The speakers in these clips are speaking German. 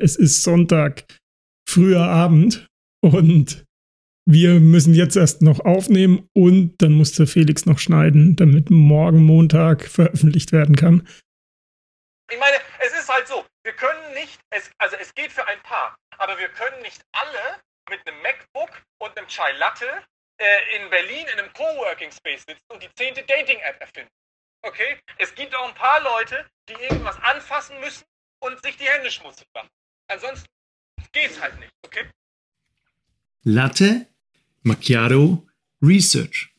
Es ist Sonntag, früher Abend und wir müssen jetzt erst noch aufnehmen und dann muss der Felix noch schneiden, damit morgen Montag veröffentlicht werden kann. Ich meine, es ist halt so, wir können nicht, es, also es geht für ein paar, aber wir können nicht alle mit einem MacBook und einem Chai Latte äh, in Berlin in einem Coworking Space sitzen und die zehnte Dating-App erfinden. Okay? Es gibt auch ein paar Leute, die irgendwas anfassen müssen und sich die Hände schmutzig machen. Ansonsten geht's halt nicht, okay? Latte Macchiato Research.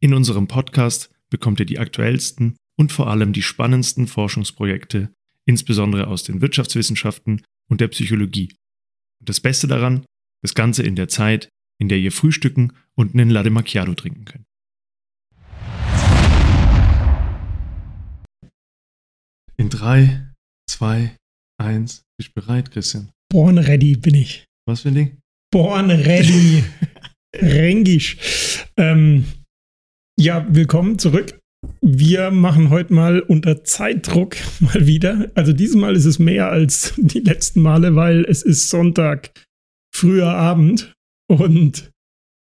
In unserem Podcast bekommt ihr die aktuellsten und vor allem die spannendsten Forschungsprojekte, insbesondere aus den Wirtschaftswissenschaften und der Psychologie. Und das Beste daran, das Ganze in der Zeit, in der ihr frühstücken und einen Latte Macchiato trinken könnt. In 3, 2, 1, bist du bereit, Christian? Born ready bin ich. Was für ein Ding? Born ready. Rengisch. Ähm, ja, willkommen zurück. Wir machen heute mal unter Zeitdruck mal wieder. Also diesmal ist es mehr als die letzten Male, weil es ist Sonntag, früher Abend und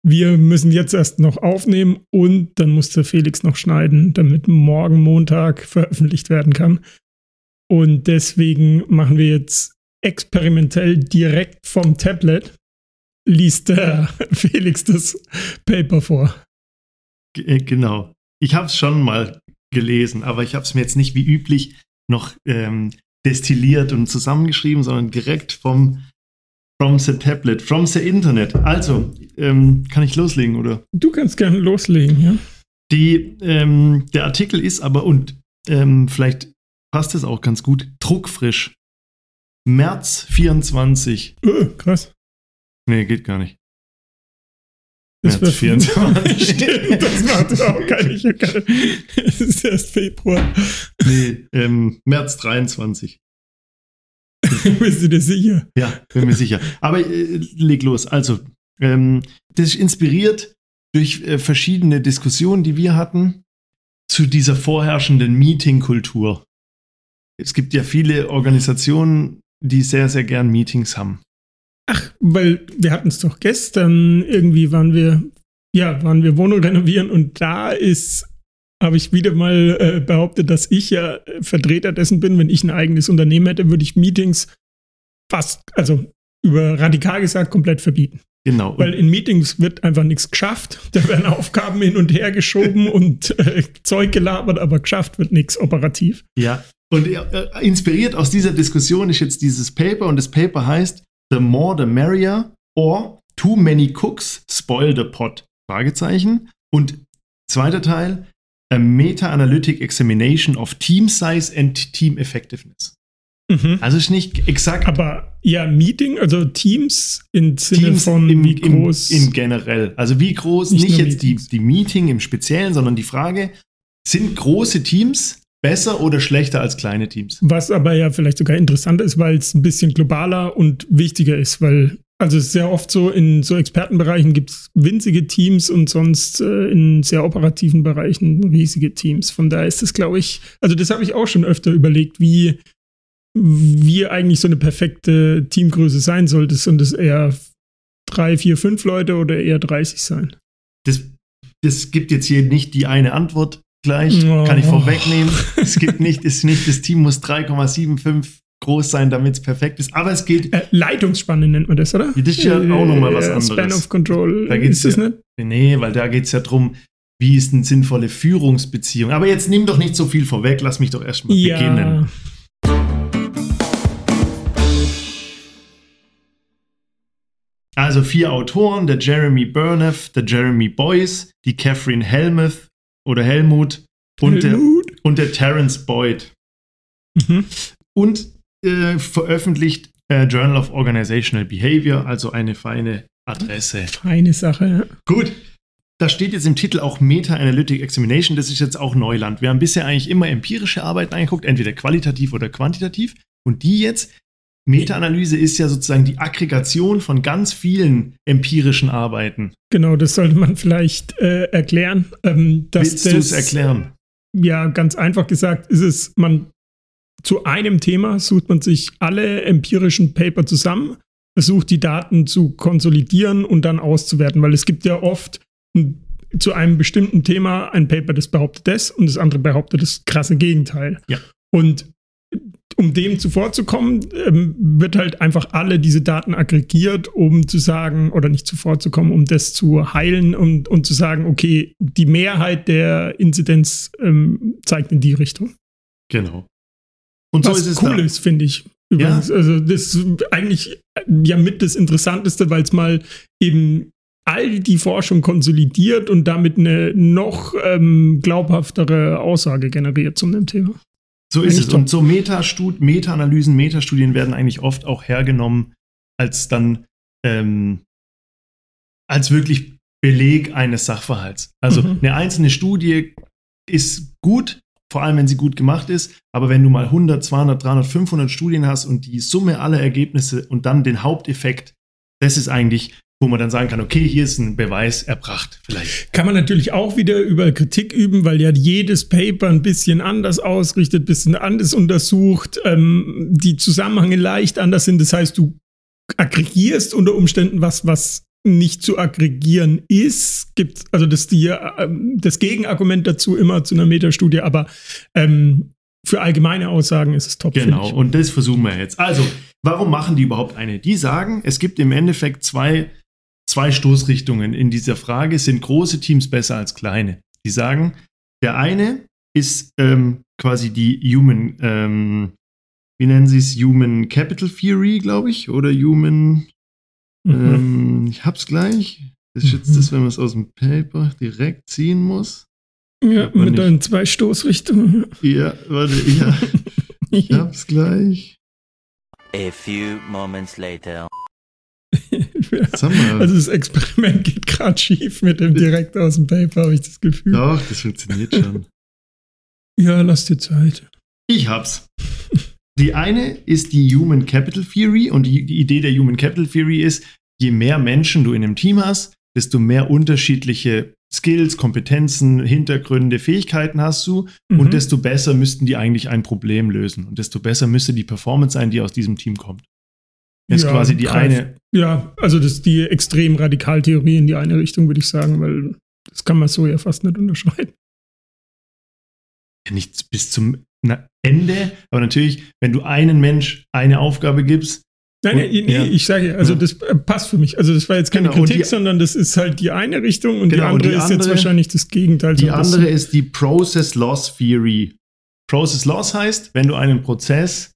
wir müssen jetzt erst noch aufnehmen und dann muss der Felix noch schneiden, damit morgen Montag veröffentlicht werden kann. Und deswegen machen wir jetzt experimentell direkt vom Tablet, liest der Felix das Paper vor. G genau. Ich habe es schon mal gelesen, aber ich habe es mir jetzt nicht wie üblich noch ähm, destilliert und zusammengeschrieben, sondern direkt vom From the Tablet, from the Internet. Also, ähm, kann ich loslegen, oder? Du kannst gerne loslegen, ja. Die, ähm, der Artikel ist aber, und ähm, vielleicht passt es auch ganz gut, druckfrisch. März 24. Oh, krass. Nee, geht gar nicht. Das März 24. Stimmt, das macht auch gar nicht. Es ist erst Februar. Nee, ähm, März 23. Bist du dir sicher? Ja, bin mir sicher. Aber äh, leg los. Also, ähm, das ist inspiriert durch äh, verschiedene Diskussionen, die wir hatten zu dieser vorherrschenden Meeting-Kultur. Es gibt ja viele Organisationen, die sehr, sehr gern Meetings haben. Ach, weil wir hatten es doch gestern, irgendwie waren wir, ja, waren wir Wohnung renovieren und da ist habe ich wieder mal äh, behauptet, dass ich ja äh, Vertreter dessen bin. Wenn ich ein eigenes Unternehmen hätte, würde ich Meetings fast, also über radikal gesagt, komplett verbieten. Genau. Weil in Meetings wird einfach nichts geschafft. Da werden Aufgaben hin und her geschoben und äh, Zeug gelabert, aber geschafft wird nichts operativ. Ja. Und äh, inspiriert aus dieser Diskussion ist jetzt dieses Paper und das Paper heißt The More the Merrier or Too Many Cooks Spoil the Pot? Fragezeichen. Und zweiter Teil, a Meta-Analytic Examination of Team Size and Team Effectiveness. Mhm. Also ist nicht exakt. Aber ja, Meeting, also Teams im Sinne Teams von im, wie groß. Im, im generell. Also wie groß, nicht, nicht jetzt die, die Meeting im Speziellen, sondern die Frage, sind große Teams besser oder schlechter als kleine Teams? Was aber ja vielleicht sogar interessanter ist, weil es ein bisschen globaler und wichtiger ist, weil also es ist sehr oft so, in so Expertenbereichen gibt es winzige Teams und sonst äh, in sehr operativen Bereichen riesige Teams. Von daher ist das, glaube ich, also das habe ich auch schon öfter überlegt, wie, wie eigentlich so eine perfekte Teamgröße sein sollte. Und es eher drei, vier, fünf Leute oder eher 30 sein? Das, das gibt jetzt hier nicht die eine Antwort gleich, oh. kann ich vorwegnehmen. es gibt nicht, ist nicht, das Team muss 3,75 groß sein, damit es perfekt ist. Aber es geht. Äh, Leitungsspanne nennt man das, oder? Das ist ja äh, auch nochmal was anderes. Span of Control. Da geht's ist das ja, nicht? Nee, weil da geht es ja darum, wie ist eine sinnvolle Führungsbeziehung. Aber jetzt nimm doch nicht so viel vorweg, lass mich doch erstmal ja. beginnen. Also vier Autoren, der Jeremy Burneff, der Jeremy Boyce, die Catherine Helmuth oder Helmut und, Helmut. Der, und der Terence Boyd. Mhm. Und äh, veröffentlicht äh, Journal of Organizational Behavior, also eine feine Adresse. Feine Sache, ja. Gut. Da steht jetzt im Titel auch Meta-Analytic Examination. Das ist jetzt auch Neuland. Wir haben bisher eigentlich immer empirische Arbeiten angeguckt, entweder qualitativ oder quantitativ. Und die jetzt Meta-Analyse ist ja sozusagen die Aggregation von ganz vielen empirischen Arbeiten. Genau, das sollte man vielleicht äh, erklären. Ähm, Willst du es erklären? Ja, ganz einfach gesagt ist es, man zu einem Thema sucht man sich alle empirischen Paper zusammen, versucht die Daten zu konsolidieren und dann auszuwerten, weil es gibt ja oft zu einem bestimmten Thema ein Paper, das behauptet das und das andere behauptet das krasse Gegenteil. Ja. Und um dem zuvorzukommen, ähm, wird halt einfach alle diese Daten aggregiert, um zu sagen, oder nicht zuvorzukommen, um das zu heilen und, und zu sagen, okay, die Mehrheit der Inzidenz ähm, zeigt in die Richtung. Genau. Und so Was ist es cool da. ist, finde ich. Übrigens. Ja. Also das ist eigentlich ja mit das Interessanteste, weil es mal eben all die Forschung konsolidiert und damit eine noch ähm, glaubhaftere Aussage generiert zu dem Thema. So ist es. Und so Meta-Analysen, Metastudien werden eigentlich oft auch hergenommen als dann ähm, als wirklich Beleg eines Sachverhalts. Also mhm. eine einzelne Studie ist gut, vor allem wenn sie gut gemacht ist, aber wenn du mal 100, 200, 300, 500 Studien hast und die Summe aller Ergebnisse und dann den Haupteffekt, das ist eigentlich wo man dann sagen kann, okay, hier ist ein Beweis erbracht, vielleicht. Kann man natürlich auch wieder über Kritik üben, weil ja jedes Paper ein bisschen anders ausrichtet, ein bisschen anders untersucht, ähm, die Zusammenhänge leicht anders sind. Das heißt, du aggregierst unter Umständen was, was nicht zu aggregieren ist. Gibt also das, die, äh, das Gegenargument dazu immer zu einer Metastudie, aber ähm, für allgemeine Aussagen ist es top. Genau, und das versuchen wir jetzt. Also, warum machen die überhaupt eine? Die sagen, es gibt im Endeffekt zwei zwei Stoßrichtungen in dieser Frage. Sind große Teams besser als kleine? Die sagen, der eine ist ähm, quasi die Human, ähm, wie nennen sie es, Human Capital Theory, glaube ich, oder Human, mhm. ähm, ich hab's gleich. Das ist jetzt mhm. das, wenn man es aus dem Paper direkt ziehen muss. Ja, mit nicht. deinen zwei Stoßrichtungen. Ja, warte, ja. ich hab's gleich. A few moments later. Also das Experiment geht gerade schief mit dem direkt aus dem Paper, habe ich das Gefühl. Doch, das funktioniert schon. ja, lass dir Zeit. Ich hab's. Die eine ist die Human Capital Theory und die, die Idee der Human Capital Theory ist, je mehr Menschen du in einem Team hast, desto mehr unterschiedliche Skills, Kompetenzen, Hintergründe, Fähigkeiten hast du mhm. und desto besser müssten die eigentlich ein Problem lösen und desto besser müsste die Performance sein, die aus diesem Team kommt. Ist ja, quasi die greif, eine. Ja, also das ist die extrem Radikaltheorie in die eine Richtung, würde ich sagen, weil das kann man so ja fast nicht unterscheiden. Ja, nicht bis zum Ende, aber natürlich, wenn du einen Mensch eine Aufgabe gibst. Nein, nein, nee, ja. ich sage, also ja. das äh, passt für mich. Also das war jetzt keine genau, Kritik, die, sondern das ist halt die eine Richtung und genau, die andere die ist andere, jetzt wahrscheinlich das Gegenteil. Die andere ist die Process Loss Theory. Process Loss heißt, wenn du einen Prozess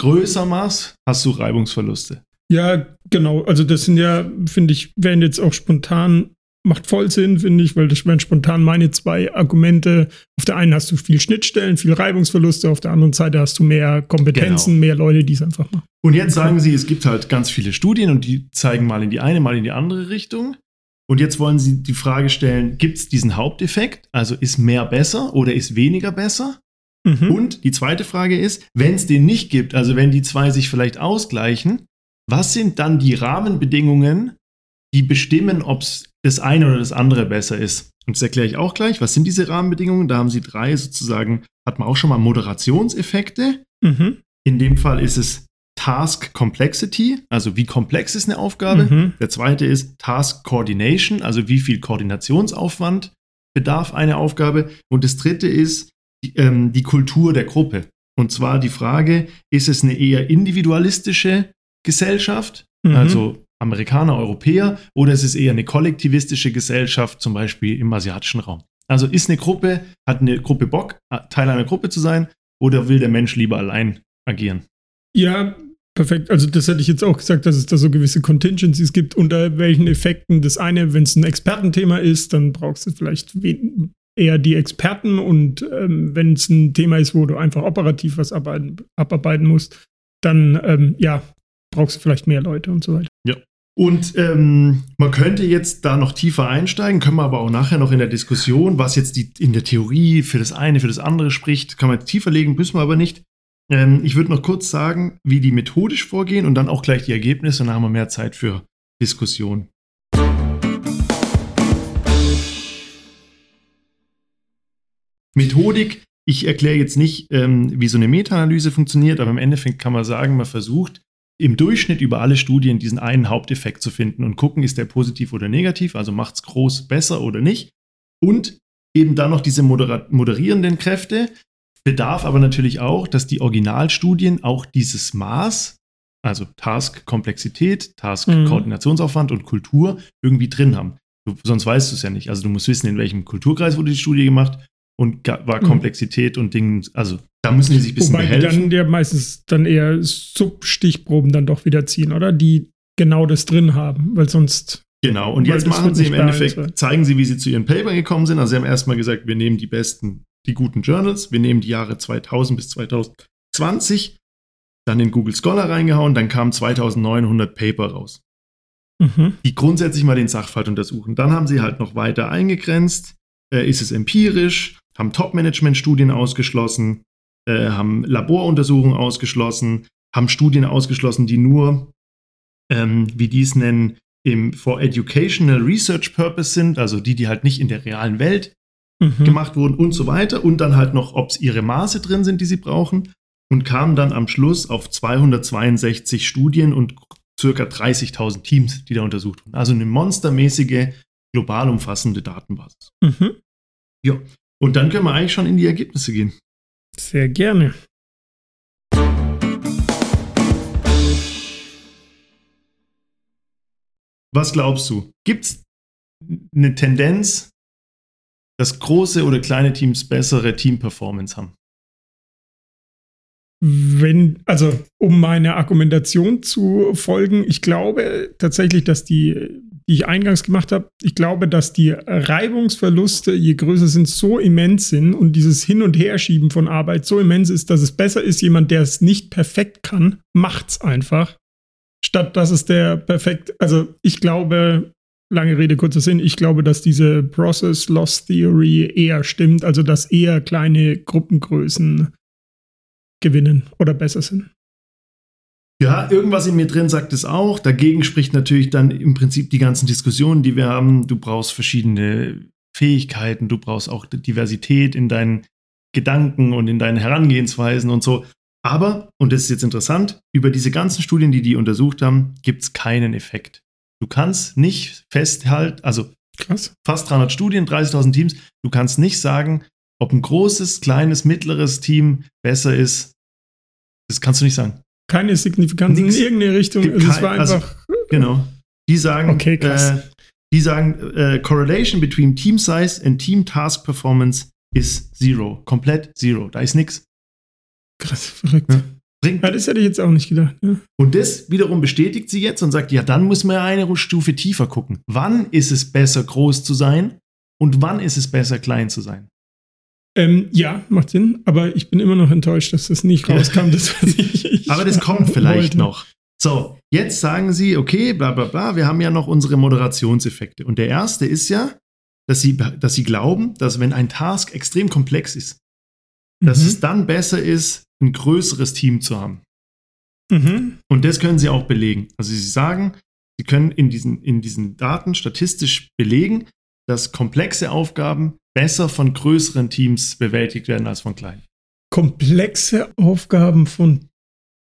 größer machst, hast du Reibungsverluste. Ja, genau. Also das sind ja, finde ich, werden jetzt auch spontan, macht voll Sinn, finde ich, weil das wären spontan meine zwei Argumente. Auf der einen hast du viel Schnittstellen, viel Reibungsverluste, auf der anderen Seite hast du mehr Kompetenzen, genau. mehr Leute, die es einfach machen. Und jetzt sagen sie, es gibt halt ganz viele Studien und die zeigen mal in die eine, mal in die andere Richtung. Und jetzt wollen sie die Frage stellen, gibt es diesen Haupteffekt? Also ist mehr besser oder ist weniger besser? Mhm. Und die zweite Frage ist, wenn es den nicht gibt, also wenn die zwei sich vielleicht ausgleichen, was sind dann die Rahmenbedingungen, die bestimmen, ob es das eine oder das andere besser ist? Und das erkläre ich auch gleich. Was sind diese Rahmenbedingungen? Da haben sie drei sozusagen, hat man auch schon mal Moderationseffekte. Mhm. In dem Fall ist es Task Complexity, also wie komplex ist eine Aufgabe. Mhm. Der zweite ist Task Coordination, also wie viel Koordinationsaufwand bedarf eine Aufgabe. Und das dritte ist die, ähm, die Kultur der Gruppe. Und zwar die Frage, ist es eine eher individualistische Gesellschaft, mhm. also Amerikaner, Europäer, oder ist es eher eine kollektivistische Gesellschaft, zum Beispiel im asiatischen Raum? Also ist eine Gruppe, hat eine Gruppe Bock, Teil einer Gruppe zu sein, oder will der Mensch lieber allein agieren? Ja, perfekt. Also das hätte ich jetzt auch gesagt, dass es da so gewisse Contingencies gibt, unter welchen Effekten das eine, wenn es ein Expertenthema ist, dann brauchst du vielleicht eher die Experten und ähm, wenn es ein Thema ist, wo du einfach operativ was abarbeiten, abarbeiten musst, dann ähm, ja, brauchst du vielleicht mehr Leute und so weiter. Ja. Und ähm, man könnte jetzt da noch tiefer einsteigen, können wir aber auch nachher noch in der Diskussion, was jetzt die, in der Theorie für das eine, für das andere spricht, kann man tiefer legen, müssen wir aber nicht. Ähm, ich würde noch kurz sagen, wie die methodisch vorgehen und dann auch gleich die Ergebnisse. Dann haben wir mehr Zeit für Diskussion. Methodik, ich erkläre jetzt nicht, ähm, wie so eine Meta-Analyse funktioniert, aber im Endeffekt kann man sagen, man versucht im Durchschnitt über alle Studien diesen einen Haupteffekt zu finden und gucken, ist der positiv oder negativ, also macht es groß besser oder nicht. Und eben dann noch diese moder moderierenden Kräfte, bedarf aber natürlich auch, dass die Originalstudien auch dieses Maß, also Task-Komplexität, Task-Koordinationsaufwand und Kultur irgendwie drin haben. Du, sonst weißt du es ja nicht. Also du musst wissen, in welchem Kulturkreis wurde die Studie gemacht und war Komplexität mhm. und Dinge, also da müssen die sich ein bisschen Wobei behelfen. die dann ja meistens dann eher Substichproben dann doch wieder ziehen, oder? Die genau das drin haben, weil sonst. Genau, und jetzt machen sie im Endeffekt, beeinflusst. zeigen sie, wie sie zu ihren Paper gekommen sind. Also sie haben erstmal gesagt, wir nehmen die besten, die guten Journals, wir nehmen die Jahre 2000 bis 2020, dann in Google Scholar reingehauen, dann kamen 2900 Paper raus, Mhm. die grundsätzlich mal den Sachverhalt untersuchen. Dann haben sie halt noch weiter eingegrenzt, äh, ist es empirisch, haben Top-Management-Studien ausgeschlossen, äh, haben Laboruntersuchungen ausgeschlossen, haben Studien ausgeschlossen, die nur, ähm, wie die es nennen, im for educational research purpose sind, also die, die halt nicht in der realen Welt Mhm. gemacht wurden und so weiter. Und dann halt noch, ob es ihre Maße drin sind, die sie brauchen. Und kamen dann am Schluss auf 262 Studien und circa 30.000 Teams, die da untersucht wurden. Also eine monstermäßige, global umfassende Datenbasis. Mhm. Ja. Und dann können wir eigentlich schon in die Ergebnisse gehen. Sehr gerne. Was glaubst du? Gibt es eine Tendenz, dass große oder kleine Teams bessere Team-Performance haben? Wenn, also um meiner Argumentation zu folgen, ich glaube tatsächlich, dass die, die ich eingangs gemacht habe, ich glaube, dass die Reibungsverluste, je größer sind, so immens sind und dieses Hin- und Herschieben von Arbeit so immens ist, dass es besser ist, jemand, der es nicht perfekt kann, macht's einfach, statt dass es der perfekt, also ich glaube, lange Rede, kurzer Sinn, ich glaube, dass diese Process Loss Theory eher stimmt, also dass eher kleine Gruppengrößen gewinnen oder besser sind. Ja, irgendwas in mir drin sagt es auch. Dagegen spricht natürlich dann im Prinzip die ganzen Diskussionen, die wir haben. Du brauchst verschiedene Fähigkeiten, du brauchst auch Diversität in deinen Gedanken und in deinen Herangehensweisen und so. Aber, und das ist jetzt interessant, über diese ganzen Studien, die die untersucht haben, gibt es keinen Effekt. Du kannst nicht festhalten, also Krass. fast 300 Studien, 30.000 Teams, du kannst nicht sagen, ob ein großes, kleines, mittleres Team besser ist. Das kannst du nicht sagen. Keine Signifikanz Nix. in irgendeine Richtung. Also es kein- war also- einfach. Genau. Die sagen, Okay, krass. Äh, die sagen, äh, Correlation between Team Size and Team Task Performance ist zero. Komplett zero. Da ist nichts. krass, verrückt. Ja. Bringt. Ja, das hätte ich jetzt auch nicht gedacht. Ja. Und das wiederum bestätigt sie jetzt und sagt, ja, dann muss man ja eine Stufe tiefer gucken. Wann ist es besser, groß zu sein und wann ist es besser, klein zu sein? Ähm, ja, macht Sinn, aber ich bin immer noch enttäuscht, dass das nicht rauskam. Das, ich, ich Aber das kommt vielleicht wollte. noch. So, jetzt sagen sie, okay, bla bla bla, wir haben ja noch unsere Moderationseffekte. Und der erste ist ja, dass sie, dass sie glauben, dass wenn ein Task extrem komplex ist, dass Mhm. es dann besser ist, ein größeres Team zu haben. Mhm. Und das können sie auch belegen. Also sie sagen, sie können in diesen, in diesen Daten statistisch belegen, dass komplexe Aufgaben besser von größeren Teams bewältigt werden als von kleinen. Komplexe Aufgaben von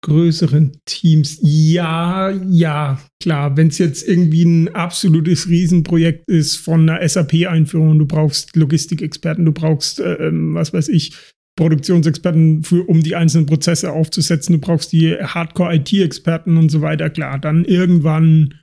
größeren Teams. Ja, ja, klar. Wenn es jetzt irgendwie ein absolutes Riesenprojekt ist von einer SAP-Einführung, du brauchst Logistikexperten, du brauchst, äh, ähm, was weiß ich, Produktionsexperten, für, um die einzelnen Prozesse aufzusetzen, du brauchst die Hardcore-IT-Experten und so weiter, klar. Dann irgendwann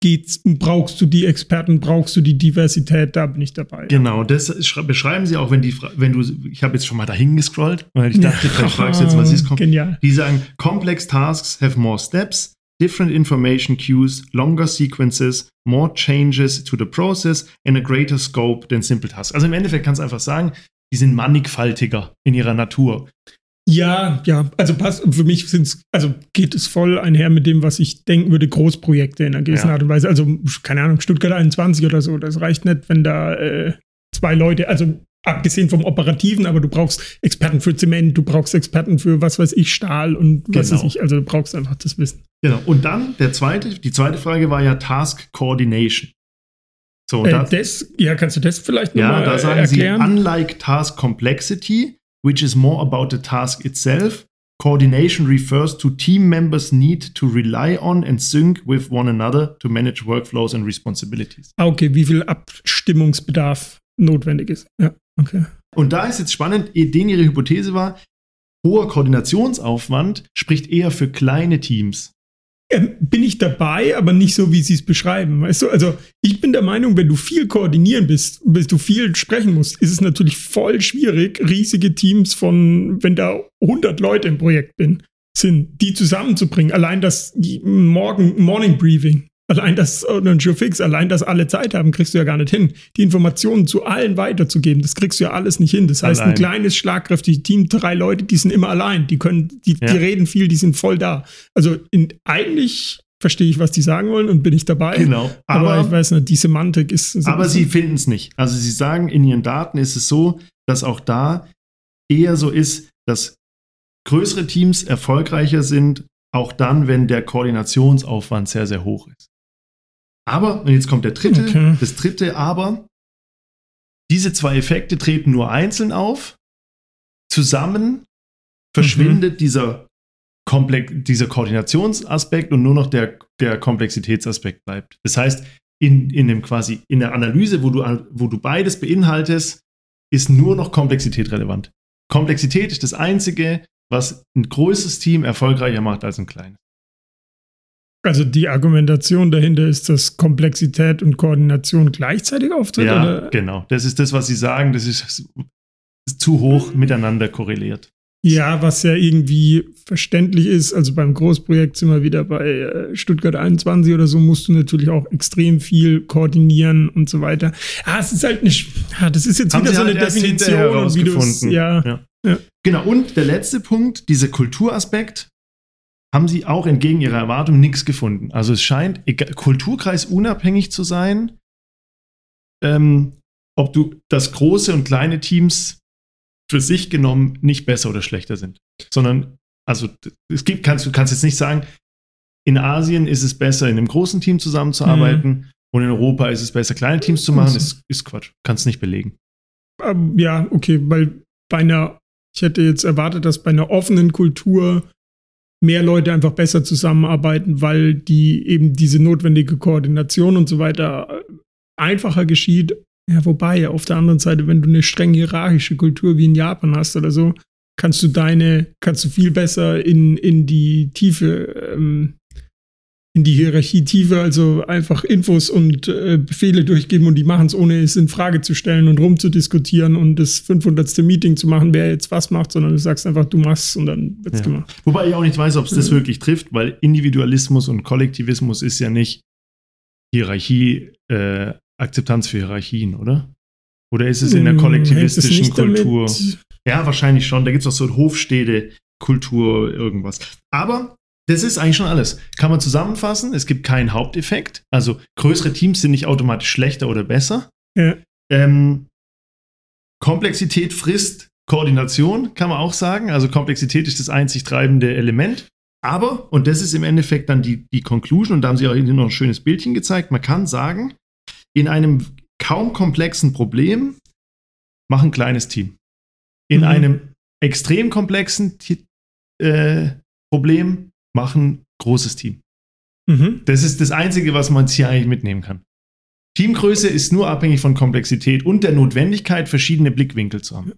geht's, brauchst du die Experten, brauchst du die Diversität, da bin ich dabei. Genau, das beschreiben sie auch, wenn die, wenn du, ich habe jetzt schon mal dahin gescrollt, weil ich dachte, vielleicht fragst du jetzt, was ist Genial. Die sagen, complex tasks have more steps, different information queues, longer sequences, more changes to the process and a greater scope than simple tasks. Also im Endeffekt kannst du einfach sagen, die sind mannigfaltiger in ihrer Natur. Ja, ja, also passt, für mich sind's, also geht es voll einher mit dem, was ich denken würde, Großprojekte in einer gewissen Ja. Art und Weise. Also, keine Ahnung, Stuttgart 21 oder so, das reicht nicht, wenn da äh, zwei Leute, also abgesehen vom Operativen, aber du brauchst Experten für Zement, du brauchst Experten für was weiß ich, Stahl und was Genau. weiß ich. Also du brauchst einfach das Wissen. Genau. Und dann der zweite, die zweite Frage war ja Task Coordination. So, Äh, da, das, ja, kannst du das vielleicht ja, nochmal da äh, sagen erklären? sie, unlike task complexity, which is more about the task itself, coordination refers to team members' need to rely on and sync with one another to manage workflows and responsibilities. ah, okay, wie viel Abstimmungsbedarf notwendig ist. Ja, okay. Und da ist jetzt spannend, den ihre Hypothese war, hoher Koordinationsaufwand spricht eher für kleine Teams. Ähm, bin ich dabei, aber nicht so, wie sie es beschreiben. Weißt du, also ich bin der Meinung, wenn du viel koordinieren bist, bis du viel sprechen musst, ist es natürlich voll schwierig, riesige Teams von, wenn da 100 Leute im Projekt bin, sind, die zusammenzubringen. Allein das Morgen, Morning Briefing, allein das, oder ein Fix, allein das alle Zeit haben, kriegst du ja gar nicht hin. Die Informationen zu allen weiterzugeben, das kriegst du ja alles nicht hin. Das heißt, Allein. ein kleines, schlagkräftiges Team, drei Leute, die sind immer allein. Die können, die, Ja. die reden viel, die sind voll da. Also in, eigentlich verstehe ich, was die sagen wollen und bin ich dabei. Genau. Aber, Aber, ich weiß nicht, die Semantik ist. so aber sie finden es nicht. Also sie sagen, in ihren Daten ist es so, dass auch da eher so ist, dass größere Teams erfolgreicher sind, auch dann, wenn der Koordinationsaufwand sehr, sehr hoch ist. Aber, und jetzt kommt der dritte, Okay. das dritte Aber, diese zwei Effekte treten nur einzeln auf. Zusammen verschwindet dieser, Komplex, dieser Koordinationsaspekt und nur noch der, der Komplexitätsaspekt bleibt. Das heißt, in, in dem quasi, in der Analyse, wo du, wo du beides beinhaltest, ist nur noch Komplexität relevant. Komplexität ist das Einzige, was ein großes Team erfolgreicher macht als ein kleines. Also die Argumentation dahinter ist, dass Komplexität und Koordination gleichzeitig auftritt? Ja, oder? genau. Das ist das, was sie sagen. Das ist, zu hoch miteinander korreliert. Ja, was ja irgendwie verständlich ist. Also beim Großprojekt sind wir wieder bei äh, Stuttgart 21 oder so, musst du natürlich auch extrem viel koordinieren und so weiter. Ah, es ist halt nicht, ah, das ist jetzt Haben wieder sie so halt eine Definition und wie ja, Ja. Ja. Genau. Und der letzte Punkt, dieser Kulturaspekt, haben sie auch entgegen ihrer Erwartung nichts gefunden. Also es scheint egal, Kulturkreis unabhängig zu sein, ähm, ob du das große und kleine Teams für sich genommen nicht besser oder schlechter sind, sondern also es gibt kannst du kannst jetzt nicht sagen, in Asien ist es besser in einem großen Team zusammenzuarbeiten und in Europa ist es besser kleine Teams zu machen. Das ist Quatsch, kannst nicht belegen. Ähm, ja, okay, weil bei einer, ich hätte jetzt erwartet, dass bei einer offenen Kultur mehr Leute einfach besser zusammenarbeiten, weil die eben diese notwendige Koordination und so weiter äh, einfacher geschieht. Ja, wobei, auf der anderen Seite, wenn du eine streng hierarchische Kultur wie in Japan hast oder so, kannst du deine, kannst du viel besser in, in die Tiefe, ähm, in die Hierarchie tiefer, also einfach Infos und äh, Befehle durchgeben und die machen es, ohne es in Frage zu stellen und rumzudiskutieren und das 500. Meeting zu machen, wer jetzt was macht, sondern du sagst einfach, du machst und dann wird's Ja. gemacht. Wobei ich auch nicht weiß, ob es das Mhm. wirklich trifft, weil Individualismus und Kollektivismus ist ja nicht Hierarchie, äh, Akzeptanz für Hierarchien, oder? Oder ist es in der Hm, kollektivistischen es damit- Kultur? Ja, wahrscheinlich schon. Da gibt es auch so Hofstädte-Kultur, irgendwas. Aber das ist eigentlich schon alles. Kann man zusammenfassen, es gibt keinen Haupteffekt. Also größere Teams sind nicht automatisch schlechter oder besser. Ja. Ähm, Komplexität frisst Koordination, kann man auch sagen. Also Komplexität ist das einzig treibende Element. Aber, und das ist im Endeffekt dann die, die Conclusion, und da haben sie auch hinten noch ein schönes Bildchen gezeigt, man kann sagen, in einem kaum komplexen Problem mach ein kleines Team. In Mhm. einem extrem komplexen äh, Problem mach ein großes Team. Mhm. Das ist das Einzige, was man hier eigentlich mitnehmen kann. Teamgröße ist nur abhängig von Komplexität und der Notwendigkeit, verschiedene Blickwinkel zu haben.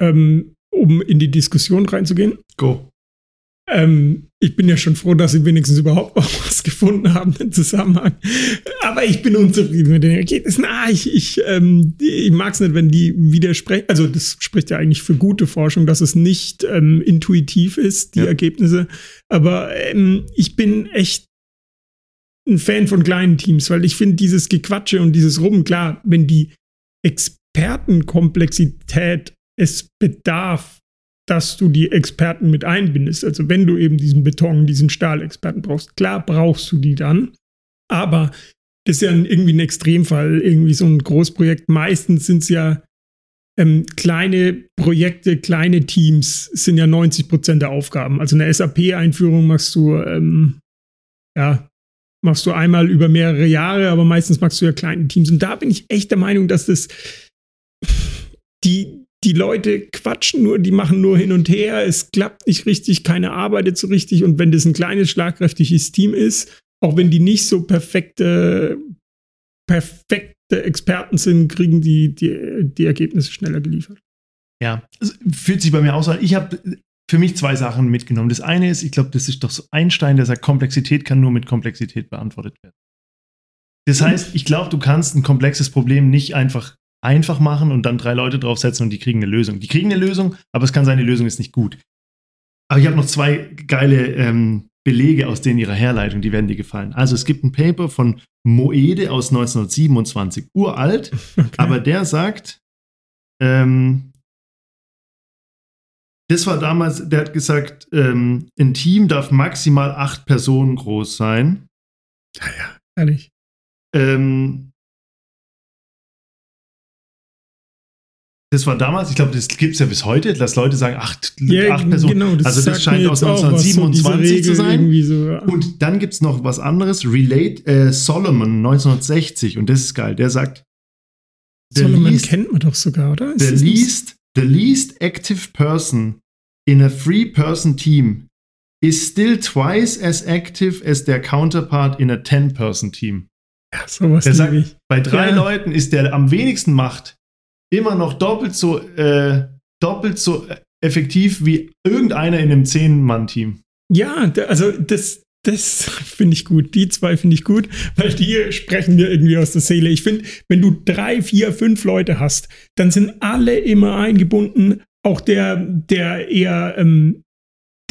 Ähm, um in die Diskussion reinzugehen. Go. Ähm, ich bin ja schon froh, dass sie wenigstens überhaupt was gefunden haben im Zusammenhang. Aber ich bin unzufrieden mit den Ergebnissen. Ah, ich, ich, ähm, ich mag es nicht, wenn die widersprechen. Also, das spricht ja eigentlich für gute Forschung, dass es nicht ähm, intuitiv ist, die Ja. Ergebnisse. Aber ähm, ich bin echt ein Fan von kleinen Teams, weil ich finde dieses Gequatsche und dieses Rum, klar, wenn die Expertenkomplexität es bedarf, dass du die Experten mit einbindest. Also wenn du eben diesen Beton, diesen Stahlexperten brauchst, klar brauchst du die dann. Aber das ist ja irgendwie ein Extremfall, irgendwie so ein Großprojekt. Meistens sind es ja ähm, kleine Projekte, kleine Teams sind ja 90 Prozent der Aufgaben. Also eine SAP-Einführung machst du, ähm, ja, machst du einmal über mehrere Jahre, aber meistens machst du ja kleine Teams. Und da bin ich echt der Meinung, dass das die, die Leute quatschen nur, die machen nur hin und her, es klappt nicht richtig, keiner arbeitet so richtig. Und wenn das ein kleines, schlagkräftiges Team ist, auch wenn die nicht so perfekte, perfekte Experten sind, kriegen die, die, die Ergebnisse schneller geliefert. Ja, es fühlt sich bei mir aus. an. Ich habe für mich zwei Sachen mitgenommen. Das eine ist, ich glaube, das ist doch so Einstein, der sagt, Komplexität kann nur mit Komplexität beantwortet werden. Das heißt, ich glaube, du kannst ein komplexes Problem nicht einfach einfach machen und dann drei Leute draufsetzen und die kriegen eine Lösung. Die kriegen eine Lösung, aber es kann sein, die Lösung ist nicht gut. Aber ich habe noch zwei geile ähm, Belege aus denen ihrer Herleitung, die werden dir gefallen. Also es gibt ein Paper von Moede aus 1927, uralt, Okay. aber der sagt, ähm, das war damals, der hat gesagt, ähm, ein Team darf maximal acht Personen groß sein. ja, ja, ehrlich. Ähm, das war damals, ich glaube, das gibt es ja bis heute, dass Leute sagen, acht, Ja, acht Personen. genau, also das scheint aus jetzt auch was, so diese 1927 zu sein. So, ja. Und dann gibt es noch was anderes, Relate äh, Solomon 1960, und das ist geil, der sagt, Solomon least, kennt man doch sogar, oder? Ist the, das least, the least active person in a three-person team is still twice as active as their counterpart in a 10-person team. Ja, sowas Der sagt, ich. bei drei Ja. Leuten ist der am wenigsten macht immer noch doppelt so, äh, doppelt so effektiv wie irgendeiner in einem 10-Mann-Team. Ja, also das, das finde ich gut. Die zwei finde ich gut, weil die sprechen mir irgendwie aus der Seele. Ich finde, wenn du drei, vier, fünf Leute hast, dann sind alle immer eingebunden. Auch der, der eher ähm,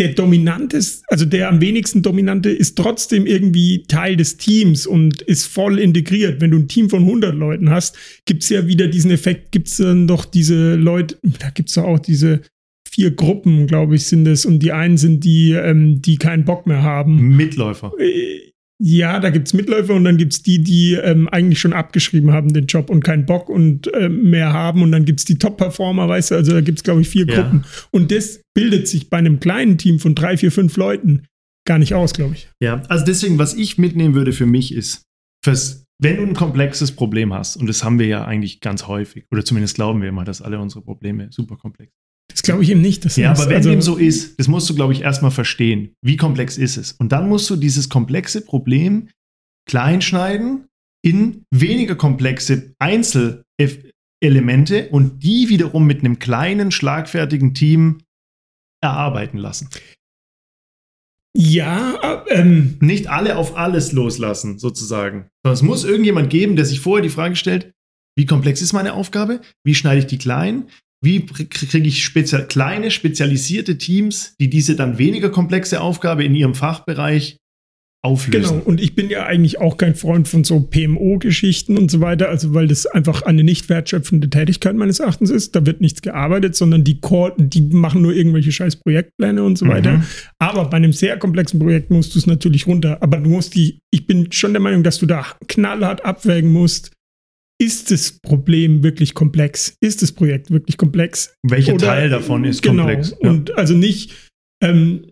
der dominant ist, also der am wenigsten dominante, ist trotzdem irgendwie Teil des Teams und ist voll integriert. Wenn du ein Team von 100 Leuten hast, gibt es ja wieder diesen Effekt, gibt es dann doch diese Leute, da gibt es auch diese vier Gruppen, glaube ich, sind es. Und die einen sind die, ähm, die keinen Bock mehr haben. Mitläufer. Äh, Ja, da gibt es Mitläufer und dann gibt es die, die ähm, eigentlich schon abgeschrieben haben, den Job und keinen Bock und ähm, mehr haben. Und dann gibt es die Top-Performer, weißt du, also da gibt es, glaube ich, vier Ja. Gruppen. Und das bildet sich bei einem kleinen Team von drei, vier, fünf Leuten gar nicht aus, glaube ich. Ja, also deswegen, was ich mitnehmen würde für mich ist, fürs, wenn du ein komplexes Problem hast, und das haben wir ja eigentlich ganz häufig, oder zumindest glauben wir immer, dass alle unsere Probleme super komplex Das glaube ich eben nicht. Das Ja, aber wenn also, dem so ist, das musst du, glaube ich, erstmal verstehen. Wie komplex ist es? Und dann musst du dieses komplexe Problem klein schneiden in weniger komplexe Einzelelemente und die wiederum mit einem kleinen, schlagfertigen Team erarbeiten lassen. Ja, äh, ähm, Nicht alle auf alles loslassen, sozusagen. Sondern es muss irgendjemand geben, der sich vorher die Frage stellt, wie komplex ist meine Aufgabe? Wie schneide ich die klein? Wie kriege ich spezia kleine, spezialisierte Teams, die diese dann weniger komplexe Aufgabe in ihrem Fachbereich auflösen? Genau, und ich bin ja eigentlich auch kein Freund von so PMO-Geschichten und so weiter, also weil das einfach eine nicht wertschöpfende Tätigkeit meines Erachtens ist. Da wird nichts gearbeitet, sondern die, Core, die machen nur irgendwelche scheiß Projektpläne und so weiter. Mhm. Aber bei einem sehr komplexen Projekt musst du es natürlich runter. Aber du musst die, ich bin schon der Meinung, dass du da knallhart abwägen musst. Ist das Problem wirklich komplex? Ist das Projekt wirklich komplex? Welcher Oder- Teil davon ist genau. komplex? Ja. Und also nicht, ähm,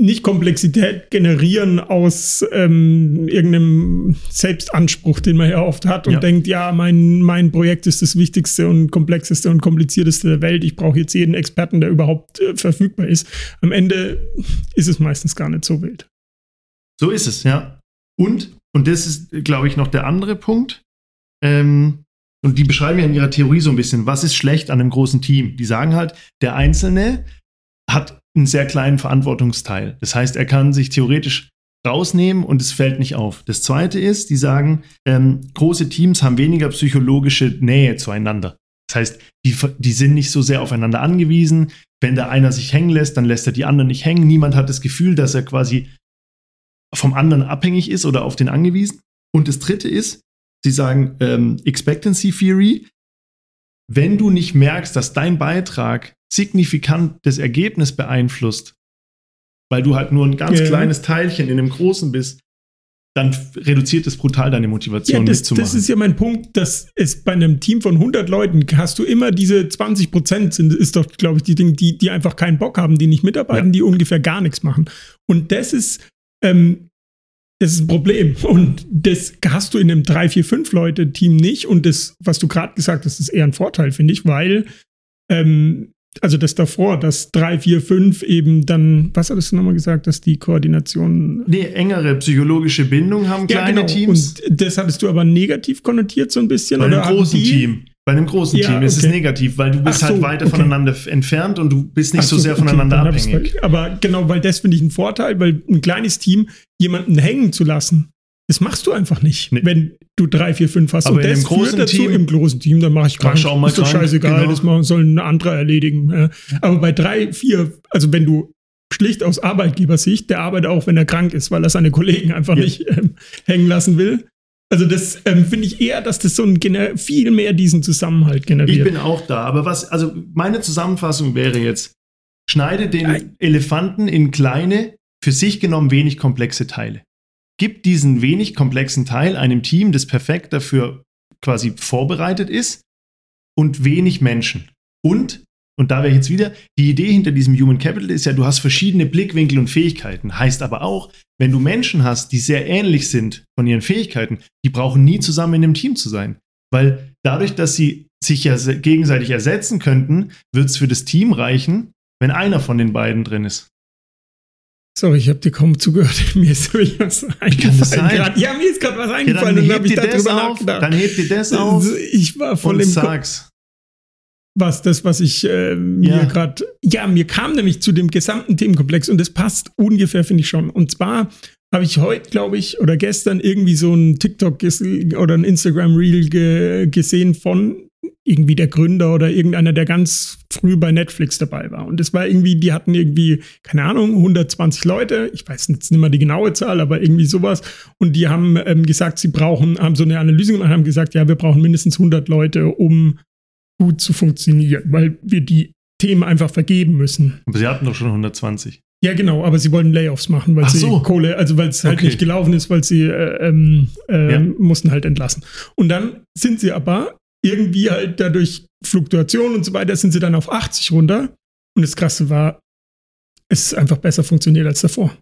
nicht Komplexität generieren aus ähm, irgendeinem Selbstanspruch, den man ja oft hat und Ja. denkt, ja, mein, mein Projekt ist das wichtigste und komplexeste und komplizierteste der Welt. Ich brauche jetzt jeden Experten, der überhaupt äh, verfügbar ist. Am Ende ist es meistens gar nicht so wild. So ist es, ja. Und, und das ist, glaube ich, noch der andere Punkt. Ähm, und die beschreiben ja in ihrer Theorie so ein bisschen, was ist schlecht an einem großen Team. Die sagen halt, der Einzelne hat einen sehr kleinen Verantwortungsteil. Das heißt, er kann sich theoretisch rausnehmen und es fällt nicht auf. Das zweite ist, die sagen, ähm, große Teams haben weniger psychologische Nähe zueinander. Das heißt, die, die sind nicht so sehr aufeinander angewiesen. Wenn der einer sich hängen lässt, dann lässt er die anderen nicht hängen. Niemand hat das Gefühl, dass er quasi vom anderen abhängig ist oder auf den angewiesen. Und das dritte ist, sie sagen ähm, Expectancy Theory. Wenn du nicht merkst, dass dein Beitrag signifikant das Ergebnis beeinflusst, weil du halt nur ein ganz Ja. kleines Teilchen in einem großen bist, dann reduziert es brutal deine Motivation Ja, das, mitzumachen. das ist ja mein Punkt, dass es bei einem Team von 100 Leuten hast du immer diese 20 Prozent sind, ist doch, glaube ich, die Dinge, die, die einfach keinen Bock haben, die nicht mitarbeiten, Ja. die ungefähr gar nichts machen. Und das ist, ähm, das ist ein Problem. Und das hast du in einem 3, 4, 5 Leute Team nicht. Und das, was du gerade gesagt hast, ist eher ein Vorteil, finde ich, weil, ähm, also das davor, dass 3, 4, 5 eben dann, was hattest du nochmal gesagt, dass die Koordination nee, engere psychologische Bindung haben kleine Teams. genau. Und das hattest du aber negativ konnotiert so ein bisschen? bei einem oder haben großen die- Team. Bei einem großen Ja, Team ist es okay. negativ, weil du bist Ach so, halt weiter okay. voneinander entfernt und du bist nicht Ach so sehr okay, voneinander ich's abhängig. Aber genau, weil das finde ich ein Vorteil, weil ein kleines Team jemanden hängen zu lassen, das machst du einfach nicht, Nee. wenn du drei, vier, fünf hast. Aber Und in das großen führt dazu, Team- im großen Team, dann mache ich krank. Mal ist doch krank, scheißegal, genau. das machen, sollen ein anderer erledigen. Aber bei drei, vier, also wenn du schlicht aus Arbeitgebersicht, der arbeitet auch, wenn er krank ist, weil er seine Kollegen einfach Ja. nicht ähm, hängen lassen will. Also das ähm, finde ich eher, dass das so ein gener viel mehr diesen Zusammenhalt Ich generiert. bin auch da, aber was, also meine Zusammenfassung wäre jetzt, schneide den Nein. Elefanten in kleine, für sich genommen wenig komplexe Teile. Gib diesen wenig komplexen Teil einem Team, das perfekt dafür quasi vorbereitet ist und wenig Menschen. Und, und da wäre jetzt wieder, die Idee hinter diesem Human Capital ist ja, du hast verschiedene Blickwinkel und Fähigkeiten. Heißt aber auch, wenn du Menschen hast, die sehr ähnlich sind von ihren Fähigkeiten, die brauchen nie zusammen in einem Team zu sein. Weil dadurch, dass sie sich ja se- gegenseitig ersetzen könnten, wird es für das Team reichen, wenn einer von den beiden drin ist. Sorry, ich habe dir kaum zugehört. Mir ist was eingefallen. Ja, mir ist gerade was Ja, eingefallen dann und dann heb habe ich darüber auf, nachgedacht. dann heb dir das auf Ich war voll und im sag's. Was das, was ich äh, mir Ja. gerade. Ja, mir kam nämlich zu dem gesamten Themenkomplex und das passt ungefähr, finde ich schon. Und zwar habe ich heute, glaube ich, oder gestern irgendwie so ein TikTok oder ein Instagram-Reel ge gesehen von irgendwie der Gründer oder irgendeiner, der ganz früh bei Netflix dabei war. Und das war irgendwie, die hatten irgendwie, keine Ahnung, 120 Leute, ich weiß jetzt nicht mehr die genaue Zahl, aber irgendwie sowas. Und die haben ähm, gesagt, sie brauchen, haben so eine Analyse gemacht, haben gesagt, ja, wir brauchen mindestens 100 Leute, um gut zu funktionieren, weil wir die Themen einfach vergeben müssen. Aber sie hatten doch schon 120. Ja, genau, aber sie wollten Layoffs machen, weil Ach sie so. Kohle, also weil es halt Okay. nicht gelaufen ist, weil sie äh, ähm, äh, Ja. mussten halt entlassen. Und dann sind sie aber irgendwie halt dadurch Fluktuation und so weiter, sind sie dann auf 80 runter. Und das Krasse war, es ist einfach besser funktioniert als davor.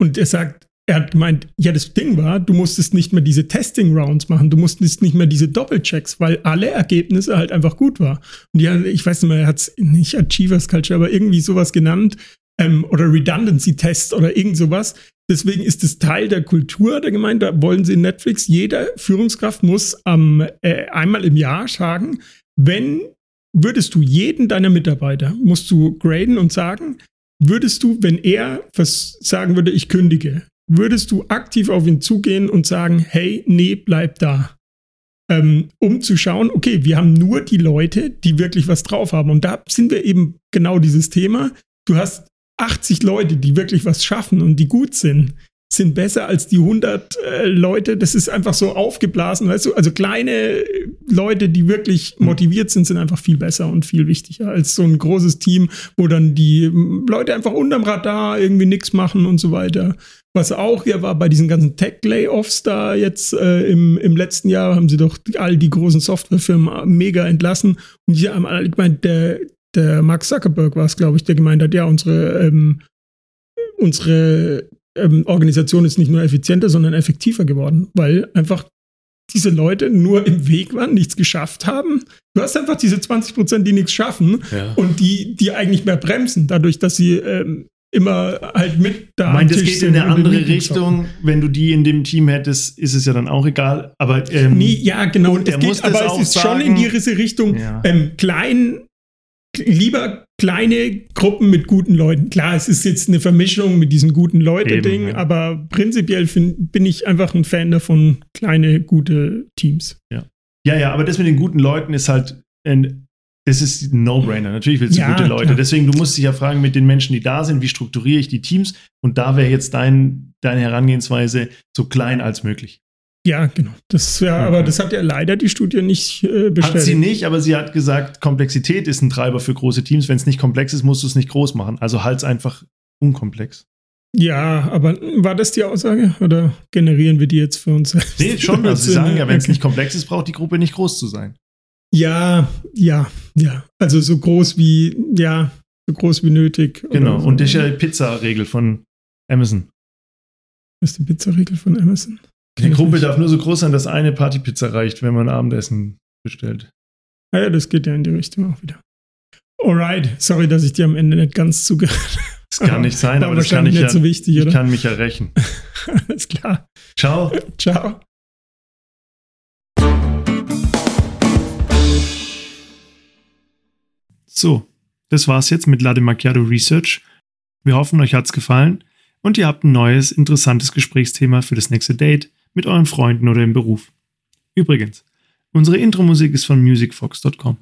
Und er sagt, er hat gemeint, ja, das Ding war, du musstest nicht mehr diese Testing-Rounds machen, du musstest nicht mehr diese Doppelchecks, weil alle Ergebnisse halt einfach gut war. Und ja, ich weiß nicht mehr, er hat es nicht Achievers Culture, aber irgendwie sowas genannt, ähm, oder Redundancy-Test oder irgend sowas. Deswegen ist es Teil der Kultur der Gemeinde. Da wollen sie in Netflix, jede Führungskraft muss am, äh, einmal im Jahr sagen, wenn würdest du jeden deiner Mitarbeiter, musst du graden und sagen, würdest du, wenn er sagen würde, ich kündige, würdest du aktiv auf ihn zugehen und sagen, hey, nee, bleib da. Ähm, um zu schauen, okay, wir haben nur die Leute, die wirklich was drauf haben. Und da sind wir eben genau dieses Thema. Du hast 80 Leute, die wirklich was schaffen und die gut sind, sind besser als die 100 äh, Leute. Das ist einfach so aufgeblasen, weißt du? Also kleine äh, Leute, die wirklich motiviert sind, sind einfach viel besser und viel wichtiger als so ein großes Team, wo dann die ähm, Leute einfach unterm Radar irgendwie nichts machen und so weiter. Was auch ja war bei diesen ganzen Tech-Layoffs da jetzt äh, im, im letzten Jahr, haben sie doch all die großen Softwarefirmen mega entlassen. Und die haben alle gemeint, der, der Mark Zuckerberg war es, glaube ich, der gemeint hat, ja, unsere, ähm, unsere ähm, Organisation ist nicht nur effizienter, sondern effektiver geworden, weil einfach diese Leute nur im Weg waren, nichts geschafft haben. Du hast einfach diese 20 Prozent, die nichts schaffen Ja. und die, die eigentlich mehr bremsen, dadurch, dass sie ähm, immer halt mit da am meine, das geht sind in eine andere Richtung. Wenn du die in dem Team hättest, ist es ja dann auch egal. Aber ähm, Nee, ja, genau. Und es geht, aber es ist schon sagen. in diese Richtung Ja. ähm, klein, lieber kleine Gruppen mit guten Leuten. Klar, es ist jetzt eine Vermischung mit diesem guten Leute-Ding, ja. aber prinzipiell find, bin ich einfach ein Fan davon, kleine, gute Teams. ja, ja, aber das mit den guten Leuten ist halt ein, das ist ein No-Brainer. Natürlich willst du Ja, gute Leute. klar. Deswegen, du musst dich ja fragen mit den Menschen, die da sind, wie strukturiere ich die Teams? Und da wäre jetzt dein, deine Herangehensweise so klein als möglich. Ja, genau. Das, ja, Okay. aber das hat ja leider die Studie nicht äh, bestätigt. Hat sie nicht, aber sie hat gesagt, Komplexität ist ein Treiber für große Teams. Wenn es nicht komplex ist, musst du es nicht groß machen. Also halt es einfach unkomplex. Ja, aber war das die Aussage oder generieren wir die jetzt für uns selbst? Nee, schon. Also sie sagen ja, wenn es nicht komplex ist, braucht die Gruppe nicht groß zu sein. Ja, ja, ja. Also so groß wie, ja, so groß wie nötig. Genau. So. Und das ist ja die Pizza-Regel von Amazon. Das ist die Pizzaregel von Amazon. Die Gruppe darf nur so groß sein, dass eine Partypizza reicht, wenn man Abendessen bestellt. Ah ja, das geht ja in die Richtung auch wieder. Alright, sorry, dass ich dir am Ende nicht ganz zugehört Das kann nicht sein, aber das kann ich ja. nicht so wichtig, ich oder? kann mich ja rächen. Alles klar. Ciao. Ciao. So, das war's jetzt mit Latte Macchiato Research. Wir hoffen, euch hat's gefallen und ihr habt ein neues, interessantes Gesprächsthema für das nächste Date mit euren Freunden oder im Beruf. Übrigens, unsere Intro-Musik ist von musicfox.com.